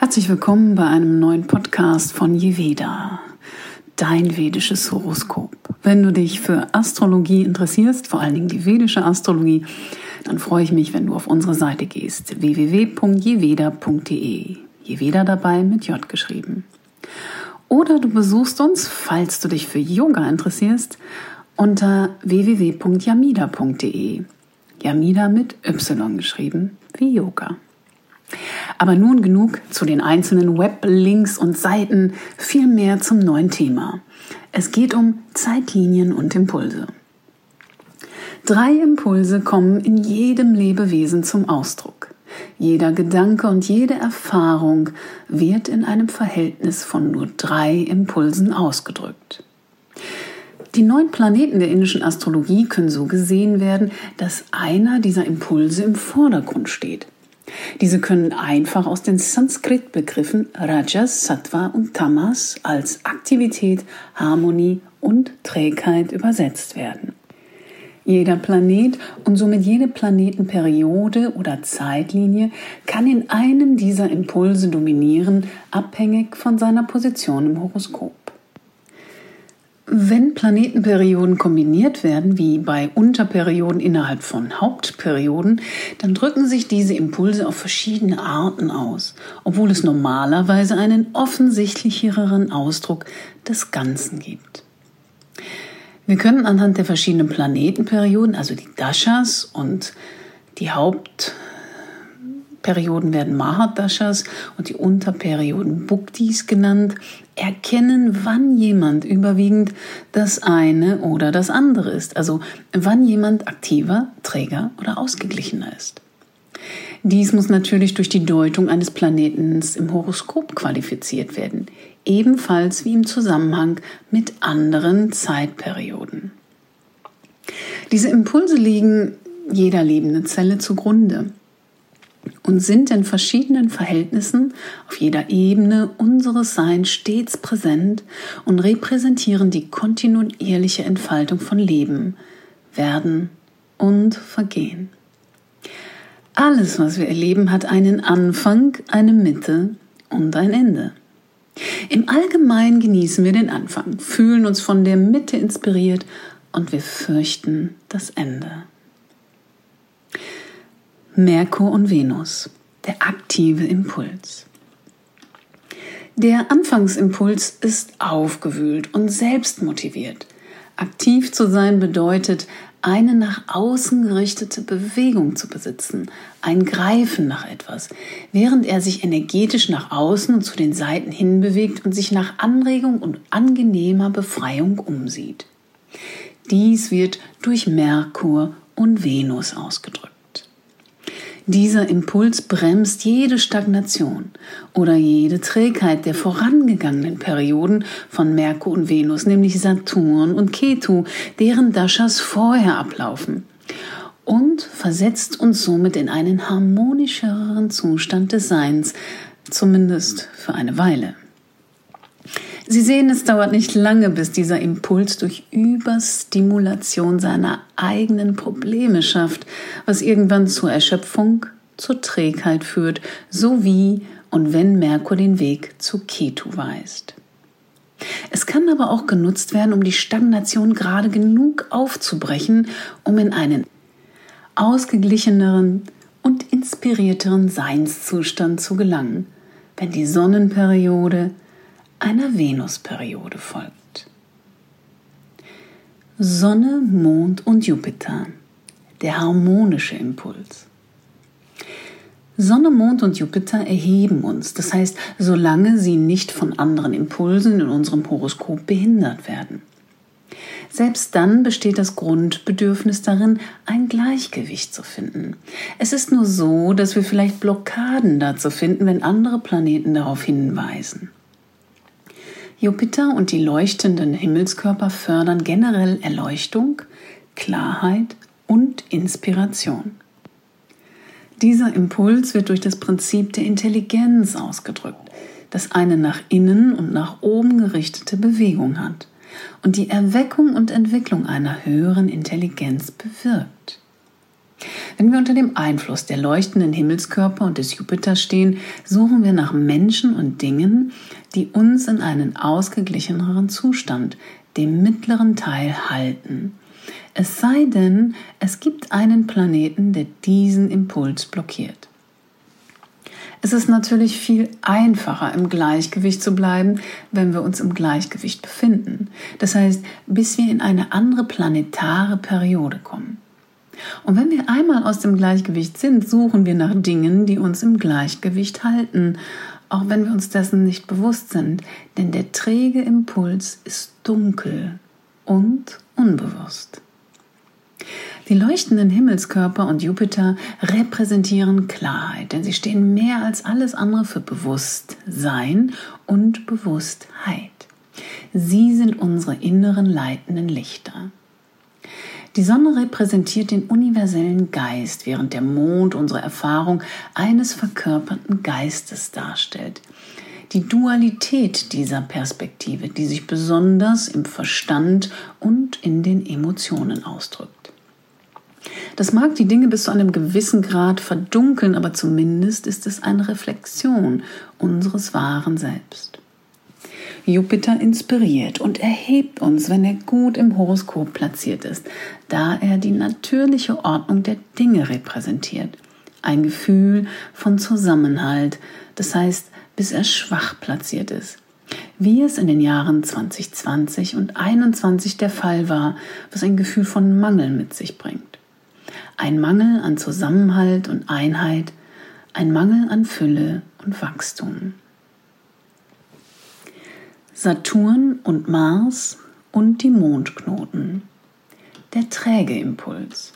Herzlich willkommen bei einem neuen Podcast von Jeveda, dein vedisches Horoskop. Wenn du dich für Astrologie interessierst, vor allen Dingen die vedische Astrologie, dann freue ich mich, wenn du auf unsere Seite gehst, www.jeveda.de. Jeveda dabei mit J geschrieben. Oder du besuchst uns, falls du dich für Yoga interessierst, unter www.yamida.de. Yamida mit Y geschrieben, wie Yoga. Aber nun genug zu den einzelnen Weblinks und Seiten, viel mehr zum neuen Thema. Es geht um Zeitlinien und Impulse. Drei Impulse kommen in jedem Lebewesen zum Ausdruck. Jeder Gedanke und jede Erfahrung wird in einem Verhältnis von nur drei Impulsen ausgedrückt. Die neun Planeten der indischen Astrologie können so gesehen werden, dass einer dieser Impulse im Vordergrund steht. Diese können einfach aus den Sanskrit-Begriffen Rajas, Sattva und Tamas als Aktivität, Harmonie und Trägheit übersetzt werden. Jeder Planet und somit jede Planetenperiode oder Zeitlinie kann in einem dieser Impulse dominieren, abhängig von seiner Position im Horoskop. Wenn Planetenperioden kombiniert werden, wie bei Unterperioden innerhalb von Hauptperioden, dann drücken sich diese Impulse auf verschiedene Arten aus, obwohl es normalerweise einen offensichtlicheren Ausdruck des Ganzen gibt. Wir können anhand der verschiedenen Planetenperioden, also die Dashas und die Haupt Perioden werden Mahadashas und die Unterperioden Bhuktis genannt, erkennen, wann jemand überwiegend das eine oder das andere ist, also wann jemand aktiver, träger oder ausgeglichener ist. Dies muss natürlich durch die Deutung eines Planeten im Horoskop qualifiziert werden, ebenfalls wie im Zusammenhang mit anderen Zeitperioden. Diese Impulse liegen jeder lebenden Zelle zugrunde und sind in verschiedenen Verhältnissen auf jeder Ebene unseres Seins stets präsent und repräsentieren die kontinuierliche Entfaltung von Leben, Werden und Vergehen. Alles, was wir erleben, hat einen Anfang, eine Mitte und ein Ende. Im Allgemeinen genießen wir den Anfang, fühlen uns von der Mitte inspiriert und wir fürchten das Ende. Merkur und Venus, der aktive Impuls. Der Anfangsimpuls ist aufgewühlt und selbstmotiviert. Aktiv zu sein bedeutet, eine nach außen gerichtete Bewegung zu besitzen, ein Greifen nach etwas, während er sich energetisch nach außen und zu den Seiten hin bewegt und sich nach Anregung und angenehmer Befreiung umsieht. Dies wird durch Merkur und Venus ausgedrückt. Dieser Impuls bremst jede Stagnation oder jede Trägheit der vorangegangenen Perioden von Merkur und Venus, nämlich Saturn und Ketu, deren Dashas vorher ablaufen und versetzt uns somit in einen harmonischeren Zustand des Seins, zumindest für eine Weile. Sie sehen, es dauert nicht lange, bis dieser Impuls durch Überstimulation seiner eigenen Probleme schafft, was irgendwann zur Erschöpfung, zur Trägheit führt, sowie und wenn Merkur den Weg zu Ketu weist. Es kann aber auch genutzt werden, um die Stagnation gerade genug aufzubrechen, um in einen ausgeglicheneren und inspirierteren Seinszustand zu gelangen, wenn die Sonnenperiode einer Venusperiode folgt. Sonne, Mond und Jupiter. Der harmonische Impuls. Sonne, Mond und Jupiter erheben uns, das heißt, solange sie nicht von anderen Impulsen in unserem Horoskop behindert werden. Selbst dann besteht das Grundbedürfnis darin, ein Gleichgewicht zu finden. Es ist nur so, dass wir vielleicht Blockaden dazu finden, wenn andere Planeten darauf hinweisen. Jupiter und die leuchtenden Himmelskörper fördern generell Erleuchtung, Klarheit und Inspiration. Dieser Impuls wird durch das Prinzip der Intelligenz ausgedrückt, das eine nach innen und nach oben gerichtete Bewegung hat und die Erweckung und Entwicklung einer höheren Intelligenz bewirkt. Wenn wir unter dem Einfluss der leuchtenden Himmelskörper und des Jupiter stehen, suchen wir nach Menschen und Dingen, die uns in einen ausgeglicheneren Zustand, dem mittleren Teil, halten. Es sei denn, es gibt einen Planeten, der diesen Impuls blockiert. Es ist natürlich viel einfacher, im Gleichgewicht zu bleiben, wenn wir uns im Gleichgewicht befinden. Das heißt, bis wir in eine andere planetare Periode kommen. Und wenn wir einmal aus dem Gleichgewicht sind, suchen wir nach Dingen, die uns im Gleichgewicht halten, auch wenn wir uns dessen nicht bewusst sind, denn der träge Impuls ist dunkel und unbewusst. Die leuchtenden Himmelskörper und Jupiter repräsentieren Klarheit, denn sie stehen mehr als alles andere für Bewusstsein und Bewusstheit. Sie sind unsere inneren leitenden Lichter. Die Sonne repräsentiert den universellen Geist, während der Mond unsere Erfahrung eines verkörperten Geistes darstellt. Die Dualität dieser Perspektive, die sich besonders im Verstand und in den Emotionen ausdrückt. Das mag die Dinge bis zu einem gewissen Grad verdunkeln, aber zumindest ist es eine Reflexion unseres wahren Selbst. Jupiter inspiriert und erhebt uns, wenn er gut im Horoskop platziert ist, da er die natürliche Ordnung der Dinge repräsentiert. Ein Gefühl von Zusammenhalt, das heißt, bis er schwach platziert ist. Wie es in den Jahren 2020 und 2021 der Fall war, was ein Gefühl von Mangel mit sich bringt ein Mangel an Zusammenhalt und Einheit, ein Mangel an Fülle und Wachstum. Saturn und Mars und die Mondknoten. Der träge Impuls.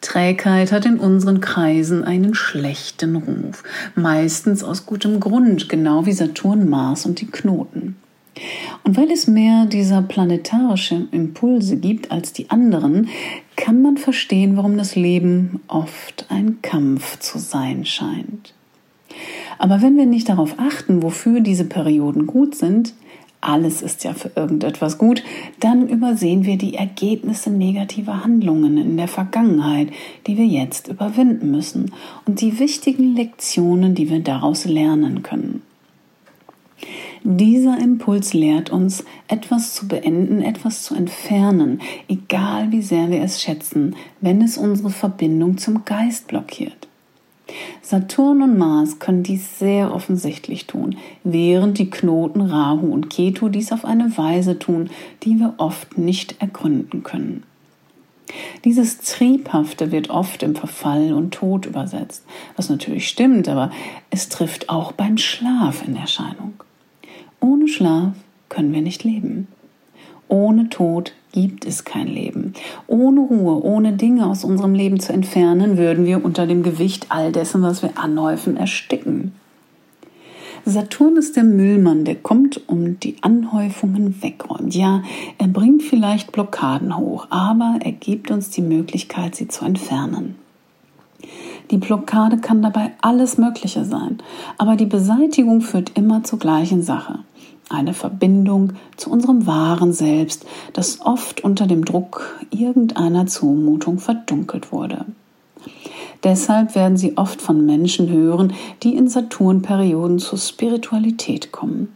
Trägheit hat in unseren Kreisen einen schlechten Ruf, meistens aus gutem Grund, genau wie Saturn, Mars und die Knoten. Und weil es mehr dieser planetarischen Impulse gibt als die anderen, kann man verstehen, warum das Leben oft ein Kampf zu sein scheint. Aber wenn wir nicht darauf achten, wofür diese Perioden gut sind, alles ist ja für irgendetwas gut, dann übersehen wir die Ergebnisse negativer Handlungen in der Vergangenheit, die wir jetzt überwinden müssen und die wichtigen Lektionen, die wir daraus lernen können. Dieser Impuls lehrt uns, etwas zu beenden, etwas zu entfernen, egal wie sehr wir es schätzen, wenn es unsere Verbindung zum Geist blockiert. Saturn und Mars können dies sehr offensichtlich tun, während die Knoten Rahu und Ketu dies auf eine Weise tun, die wir oft nicht ergründen können. Dieses Triebhafte wird oft im Verfall und Tod übersetzt, was natürlich stimmt, aber es trifft auch beim Schlaf in Erscheinung. Ohne Schlaf können wir nicht leben. Ohne Tod gibt es kein Leben. Ohne Ruhe, ohne Dinge aus unserem Leben zu entfernen, würden wir unter dem Gewicht all dessen, was wir anhäufen, ersticken. Saturn ist der Müllmann, der kommt und die Anhäufungen wegräumt. Ja, er bringt vielleicht Blockaden hoch, aber er gibt uns die Möglichkeit, sie zu entfernen. Die Blockade kann dabei alles Mögliche sein, aber die Beseitigung führt immer zur gleichen Sache eine Verbindung zu unserem wahren Selbst, das oft unter dem Druck irgendeiner Zumutung verdunkelt wurde. Deshalb werden Sie oft von Menschen hören, die in Saturnperioden zur Spiritualität kommen.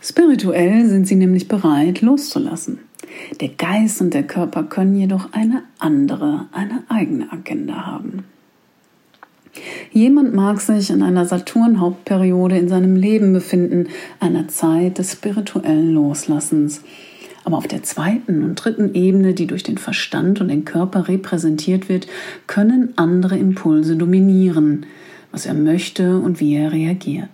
Spirituell sind sie nämlich bereit, loszulassen. Der Geist und der Körper können jedoch eine andere, eine eigene Agenda haben. Jemand mag sich in einer Saturn-Hauptperiode in seinem Leben befinden, einer Zeit des spirituellen Loslassens. Aber auf der zweiten und dritten Ebene, die durch den Verstand und den Körper repräsentiert wird, können andere Impulse dominieren, was er möchte und wie er reagiert.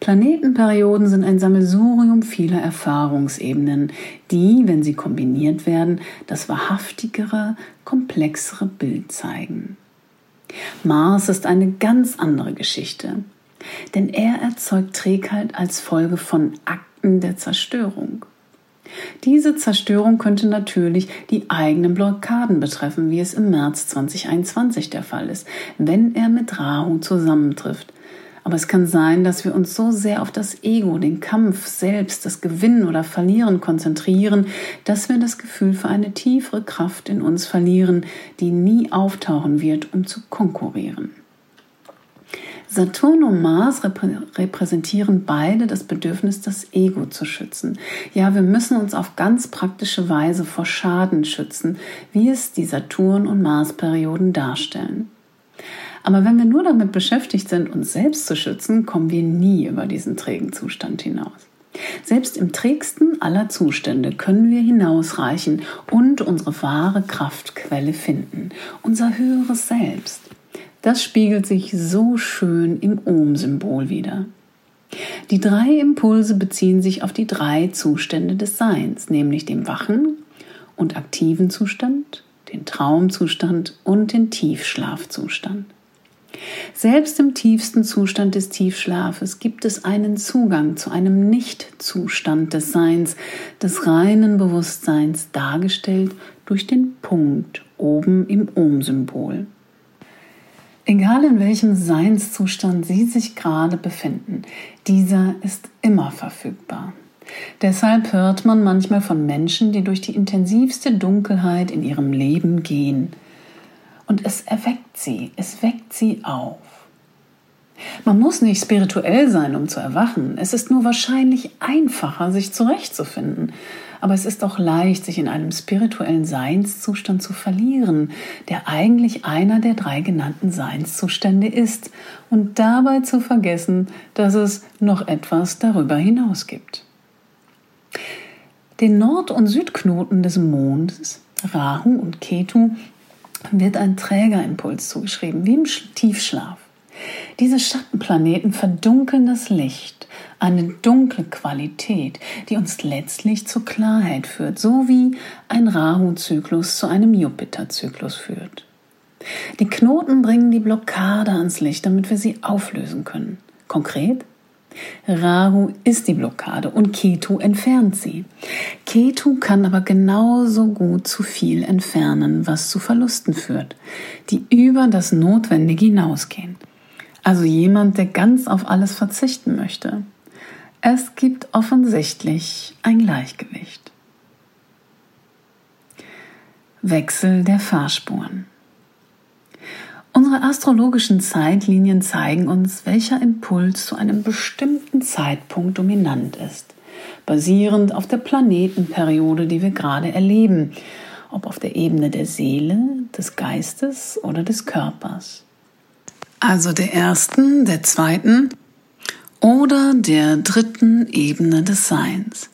Planetenperioden sind ein Sammelsurium vieler Erfahrungsebenen, die, wenn sie kombiniert werden, das wahrhaftigere, komplexere Bild zeigen. Mars ist eine ganz andere Geschichte, denn er erzeugt Trägheit als Folge von Akten der Zerstörung. Diese Zerstörung könnte natürlich die eigenen Blockaden betreffen, wie es im März 2021 der Fall ist, wenn er mit Rahu zusammentrifft. Aber es kann sein, dass wir uns so sehr auf das Ego, den Kampf selbst, das Gewinnen oder Verlieren konzentrieren, dass wir das Gefühl für eine tiefere Kraft in uns verlieren, die nie auftauchen wird, um zu konkurrieren. Saturn und Mars repräsentieren beide das Bedürfnis, das Ego zu schützen. Ja, wir müssen uns auf ganz praktische Weise vor Schaden schützen, wie es die Saturn- und Mars-Perioden darstellen. Aber wenn wir nur damit beschäftigt sind, uns selbst zu schützen, kommen wir nie über diesen trägen Zustand hinaus. Selbst im trägsten aller Zustände können wir hinausreichen und unsere wahre Kraftquelle finden, unser höheres Selbst. Das spiegelt sich so schön im Ohm-Symbol wieder. Die drei Impulse beziehen sich auf die drei Zustände des Seins, nämlich den wachen und aktiven Zustand, den Traumzustand und den Tiefschlafzustand. Selbst im tiefsten Zustand des Tiefschlafes gibt es einen Zugang zu einem Nichtzustand des Seins, des reinen Bewusstseins, dargestellt durch den Punkt oben im Ohm-Symbol. Egal in welchem Seinszustand Sie sich gerade befinden, dieser ist immer verfügbar. Deshalb hört man manchmal von Menschen, die durch die intensivste Dunkelheit in ihrem Leben gehen. Und es erweckt sie, es weckt sie auf. Man muss nicht spirituell sein, um zu erwachen. Es ist nur wahrscheinlich einfacher, sich zurechtzufinden aber es ist auch leicht, sich in einem spirituellen Seinszustand zu verlieren, der eigentlich einer der drei genannten Seinszustände ist, und dabei zu vergessen, dass es noch etwas darüber hinaus gibt. Den Nord- und Südknoten des Mondes, Rahu und Ketu, wird ein Trägerimpuls zugeschrieben, wie im Tiefschlaf. Diese Schattenplaneten verdunkeln das Licht, eine dunkle Qualität, die uns letztlich zur Klarheit führt, so wie ein Rahu-Zyklus zu einem Jupiter-Zyklus führt. Die Knoten bringen die Blockade ans Licht, damit wir sie auflösen können. Konkret? Rahu ist die Blockade und Ketu entfernt sie. Ketu kann aber genauso gut zu viel entfernen, was zu Verlusten führt, die über das Notwendige hinausgehen. Also jemand, der ganz auf alles verzichten möchte. Es gibt offensichtlich ein Gleichgewicht. Wechsel der Fahrspuren. Unsere astrologischen Zeitlinien zeigen uns, welcher Impuls zu einem bestimmten Zeitpunkt dominant ist, basierend auf der Planetenperiode, die wir gerade erleben, ob auf der Ebene der Seele, des Geistes oder des Körpers also der ersten, der zweiten oder der dritten Ebene des Seins.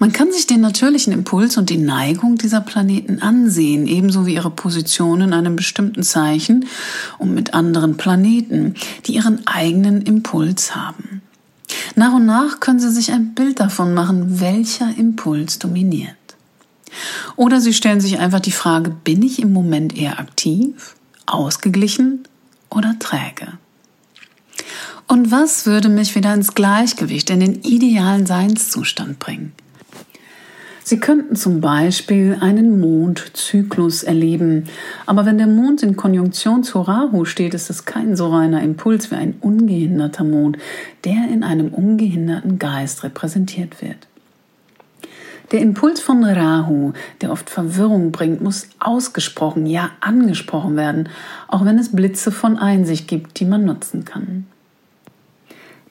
Man kann sich den natürlichen Impuls und die Neigung dieser Planeten ansehen, ebenso wie ihre Position in einem bestimmten Zeichen und mit anderen Planeten, die ihren eigenen Impuls haben. Nach und nach können Sie sich ein Bild davon machen, welcher Impuls dominiert. Oder Sie stellen sich einfach die Frage, bin ich im Moment eher aktiv, ausgeglichen oder träge? Und was würde mich wieder ins Gleichgewicht, in den idealen Seinszustand bringen? Sie könnten zum Beispiel einen Mondzyklus erleben, aber wenn der Mond in Konjunktion zu Rahu steht, ist es kein so reiner Impuls wie ein ungehinderter Mond, der in einem ungehinderten Geist repräsentiert wird. Der Impuls von Rahu, der oft Verwirrung bringt, muss ausgesprochen, ja angesprochen werden, auch wenn es Blitze von Einsicht gibt, die man nutzen kann.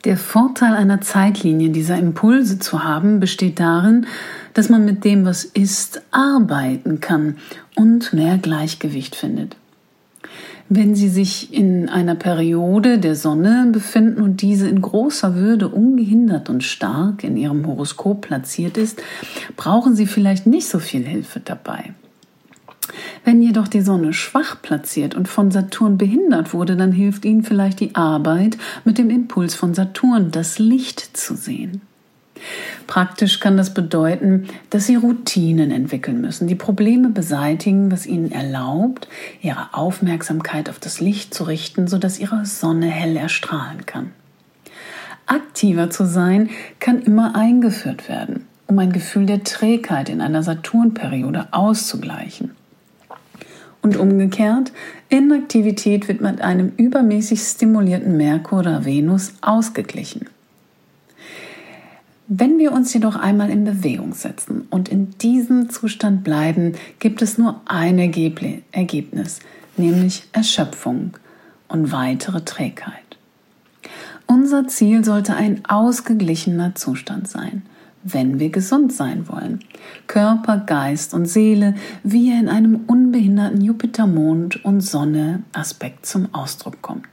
Der Vorteil einer Zeitlinie dieser Impulse zu haben, besteht darin, dass man mit dem, was ist, arbeiten kann und mehr Gleichgewicht findet. Wenn Sie sich in einer Periode der Sonne befinden und diese in großer Würde ungehindert und stark in Ihrem Horoskop platziert ist, brauchen Sie vielleicht nicht so viel Hilfe dabei. Wenn jedoch die Sonne schwach platziert und von Saturn behindert wurde, dann hilft Ihnen vielleicht die Arbeit mit dem Impuls von Saturn, das Licht zu sehen. Praktisch kann das bedeuten, dass Sie Routinen entwickeln müssen, die Probleme beseitigen, was Ihnen erlaubt, Ihre Aufmerksamkeit auf das Licht zu richten, sodass Ihre Sonne hell erstrahlen kann. Aktiver zu sein kann immer eingeführt werden, um ein Gefühl der Trägheit in einer Saturnperiode auszugleichen. Und umgekehrt, Inaktivität wird mit einem übermäßig stimulierten Merkur oder Venus ausgeglichen. Wenn wir uns jedoch einmal in Bewegung setzen und in diesem Zustand bleiben, gibt es nur ein Ergebnis, nämlich Erschöpfung und weitere Trägheit. Unser Ziel sollte ein ausgeglichener Zustand sein, wenn wir gesund sein wollen. Körper, Geist und Seele, wie er in einem unbehinderten Jupiter-Mond und Sonne-Aspekt zum Ausdruck kommt.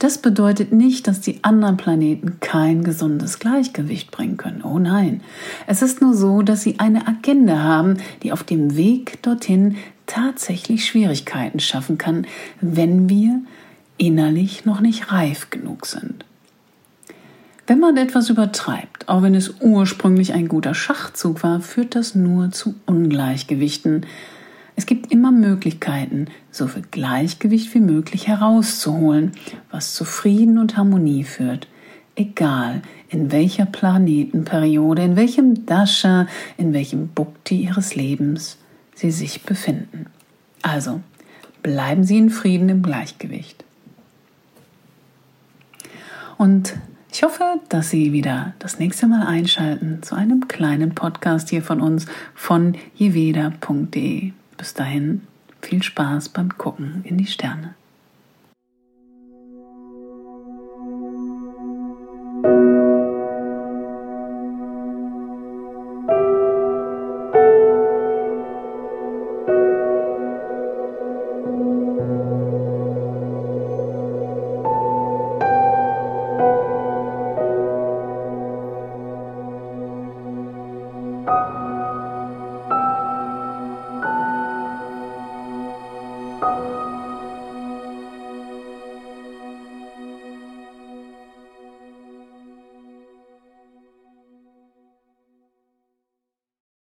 Das bedeutet nicht, dass die anderen Planeten kein gesundes Gleichgewicht bringen können. Oh nein. Es ist nur so, dass sie eine Agenda haben, die auf dem Weg dorthin tatsächlich Schwierigkeiten schaffen kann, wenn wir innerlich noch nicht reif genug sind. Wenn man etwas übertreibt, auch wenn es ursprünglich ein guter Schachzug war, führt das nur zu Ungleichgewichten, es gibt immer Möglichkeiten, so viel Gleichgewicht wie möglich herauszuholen, was zu Frieden und Harmonie führt, egal in welcher Planetenperiode, in welchem Dasha, in welchem Bukti ihres Lebens sie sich befinden. Also bleiben Sie in Frieden im Gleichgewicht. Und ich hoffe, dass Sie wieder das nächste Mal einschalten zu einem kleinen Podcast hier von uns von jeveda.de. Bis dahin viel Spaß beim Gucken in die Sterne.